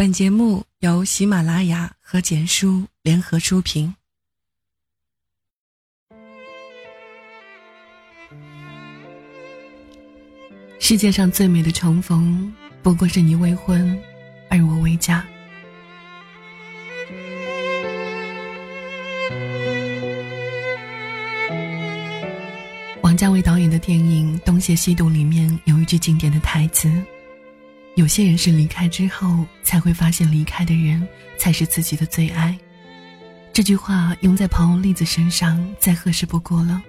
本节目由喜马拉雅和简书联合出品。世界上最美的重逢，不过是你未婚，而我未嫁。王家卫导演的电影《东邪西毒》里面有一句经典的台词。有些人是离开之后才会发现，离开的人才是自己的最爱。这句话用在朋友栗子身上再合适不过了。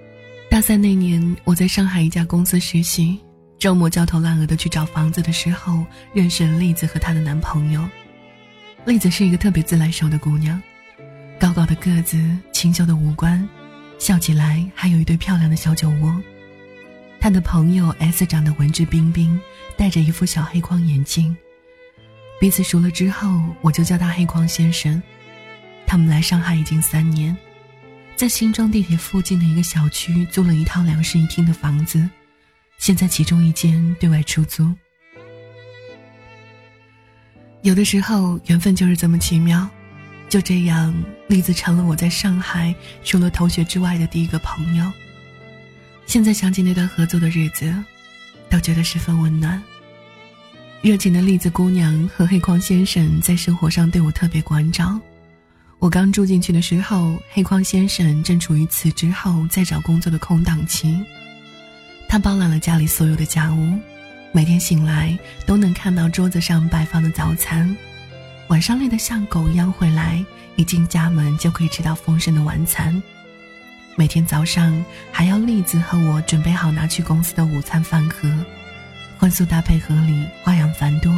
大三那年，我在上海一家公司实习，周末焦头烂额的去找房子的时候，认识了栗子和她的男朋友。栗子是一个特别自来熟的姑娘，高高的个子，清秀的五官，笑起来还有一对漂亮的小酒窝。他的朋友 S 长得文质彬彬。戴着一副小黑框眼镜。彼此熟了之后，我就叫他黑框先生。他们来上海已经三年，在新庄地铁附近的一个小区租了一套两室一厅的房子，现在其中一间对外出租。有的时候缘分就是这么奇妙，就这样，栗子成了我在上海除了同学之外的第一个朋友。现在想起那段合作的日子，都觉得十分温暖。热情的栗子姑娘和黑框先生在生活上对我特别关照。我刚住进去的时候，黑框先生正处于辞职后在找工作的空档期。他包揽了家里所有的家务，每天醒来都能看到桌子上摆放的早餐，晚上累得像狗一样回来，一进家门就可以吃到丰盛的晚餐。每天早上还要栗子和我准备好拿去公司的午餐饭盒。荤素搭配合理，花样繁多，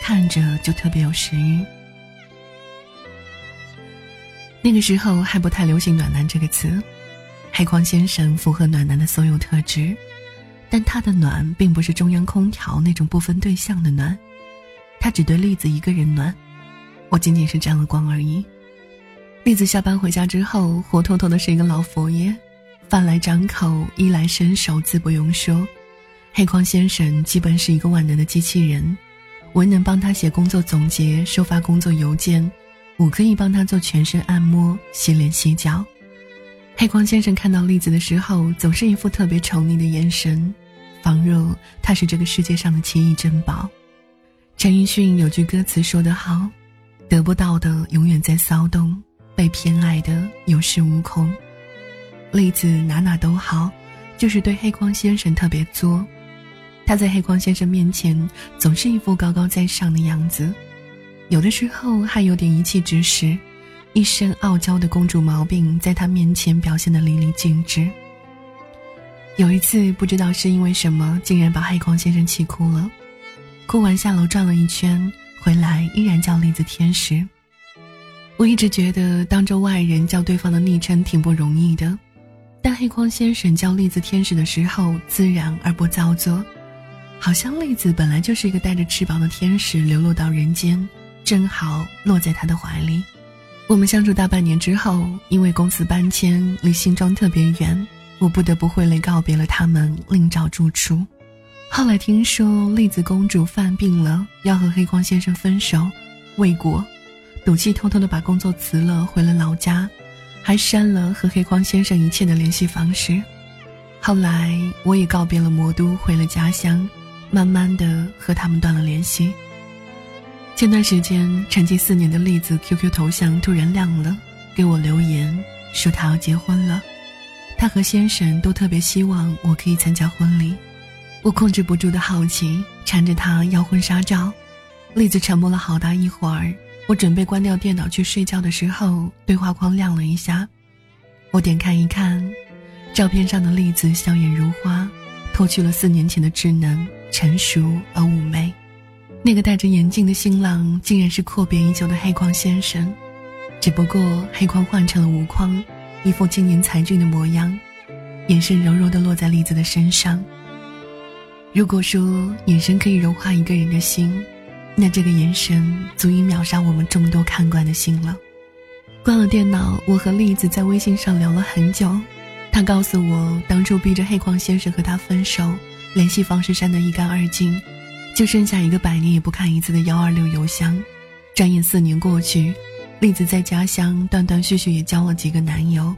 看着就特别有食欲。那个时候还不太流行“暖男”这个词，黑框先生符合暖男的所有特质，但他的暖并不是中央空调那种不分对象的暖，他只对栗子一个人暖，我仅仅是沾了光而已。栗子下班回家之后，活脱脱的是一个老佛爷，饭来张口，衣来伸手，自不用说。黑框先生基本是一个万能的机器人，我能帮他写工作总结、收发工作邮件，我可以帮他做全身按摩、洗脸洗脚。黑框先生看到栗子的时候，总是一副特别宠溺的眼神，仿若他是这个世界上的奇异珍宝。陈奕迅有句歌词说得好：“得不到的永远在骚动，被偏爱的有恃无恐。”栗子哪哪都好，就是对黑框先生特别作。他在黑框先生面前总是一副高高在上的样子，有的时候还有点一气之时，一身傲娇的公主毛病在他面前表现得淋漓尽致。有一次不知道是因为什么，竟然把黑框先生气哭了，哭完下楼转了一圈，回来依然叫栗子天使。我一直觉得当着外人叫对方的昵称挺不容易的，但黑框先生叫栗子天使的时候自然而不造作。好像栗子本来就是一个带着翅膀的天使，流落到人间，正好落在他的怀里。我们相处大半年之后，因为公司搬迁，离新庄特别远，我不得不挥泪告别了他们，另找住处。后来听说栗子公主犯病了，要和黑框先生分手，未果，赌气偷偷的把工作辞了，回了老家，还删了和黑框先生一切的联系方式。后来我也告别了魔都，回了家乡。慢慢的和他们断了联系。前段时间沉寂四年的栗子 QQ 头像突然亮了，给我留言说她要结婚了，她和先生都特别希望我可以参加婚礼。我控制不住的好奇，缠着她要婚纱照。栗子沉默了好大一会儿，我准备关掉电脑去睡觉的时候，对话框亮了一下，我点开一看，照片上的栗子笑靥如花，脱去了四年前的稚嫩。成熟而妩媚，那个戴着眼镜的新郎竟然是阔别已久的黑框先生，只不过黑框换成了无框，一副青年才俊的模样，眼神柔柔的落在栗子的身上。如果说眼神可以融化一个人的心，那这个眼神足以秒杀我们众多看官的心了。关了电脑，我和栗子在微信上聊了很久，他告诉我当初逼着黑框先生和他分手。联系方式删得一干二净，就剩下一个百年也不看一次的幺二六邮箱，转眼四年过去，栗子在家乡断断续续也交了几个男友，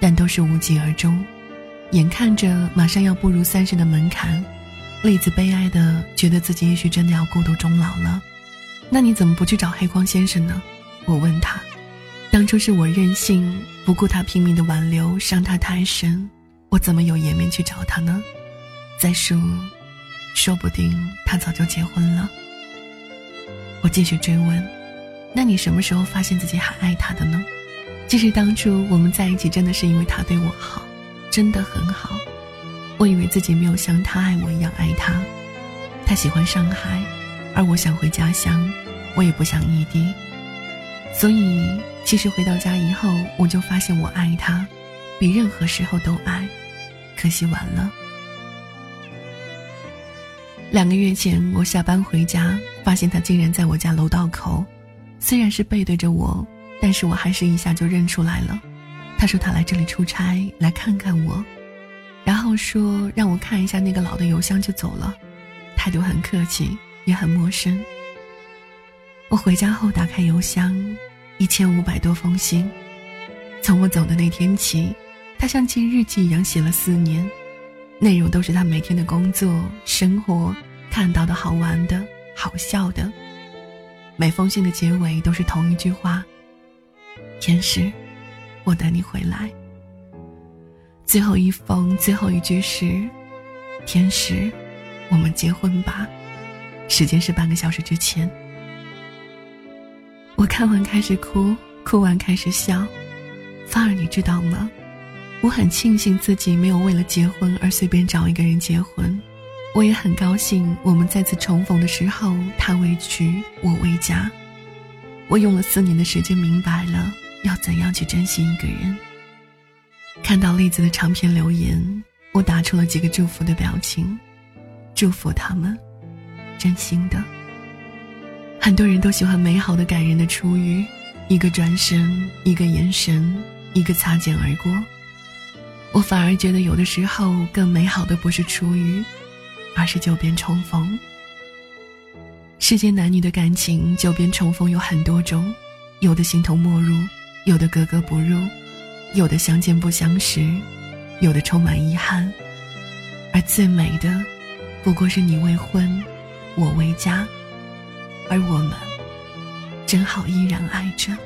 但都是无疾而终。眼看着马上要步入三十的门槛，栗子悲哀的觉得自己也许真的要孤独终老了。那你怎么不去找黑光先生呢？我问他。当初是我任性，不顾他拼命的挽留，伤他太深，我怎么有颜面去找他呢？再说，说不定他早就结婚了。我继续追问：“那你什么时候发现自己还爱他的呢？”其实当初我们在一起，真的是因为他对我好，真的很好。我以为自己没有像他爱我一样爱他。他喜欢上海，而我想回家乡，我也不想异地，所以。其实回到家以后，我就发现我爱他，比任何时候都爱。可惜晚了。两个月前，我下班回家，发现他竟然在我家楼道口。虽然是背对着我，但是我还是一下就认出来了。他说他来这里出差，来看看我，然后说让我看一下那个老的邮箱就走了，态度很客气，也很陌生。我回家后打开邮箱。一千五百多封信，从我走的那天起，他像记日记一样写了四年，内容都是他每天的工作、生活看到的好玩的、好笑的。每封信的结尾都是同一句话：“天使，我等你回来。”最后一封最后一句是：“天使，我们结婚吧。”时间是半个小时之前。我看完开始哭，哭完开始笑。芳儿，你知道吗？我很庆幸自己没有为了结婚而随便找一个人结婚。我也很高兴，我们再次重逢的时候，他为娶，我为嫁。我用了四年的时间，明白了要怎样去珍惜一个人。看到栗子的长篇留言，我打出了几个祝福的表情，祝福他们，真心的。很多人都喜欢美好的、感人的初遇，一个转身，一个眼神，一个擦肩而过。我反而觉得，有的时候更美好的不是初遇，而是久别重逢。世间男女的感情，久别重逢有很多种，有的形同陌路，有的格格不入，有的相见不相识，有的充满遗憾，而最美的，不过是你未婚，我未嫁。而我们，正好依然爱着。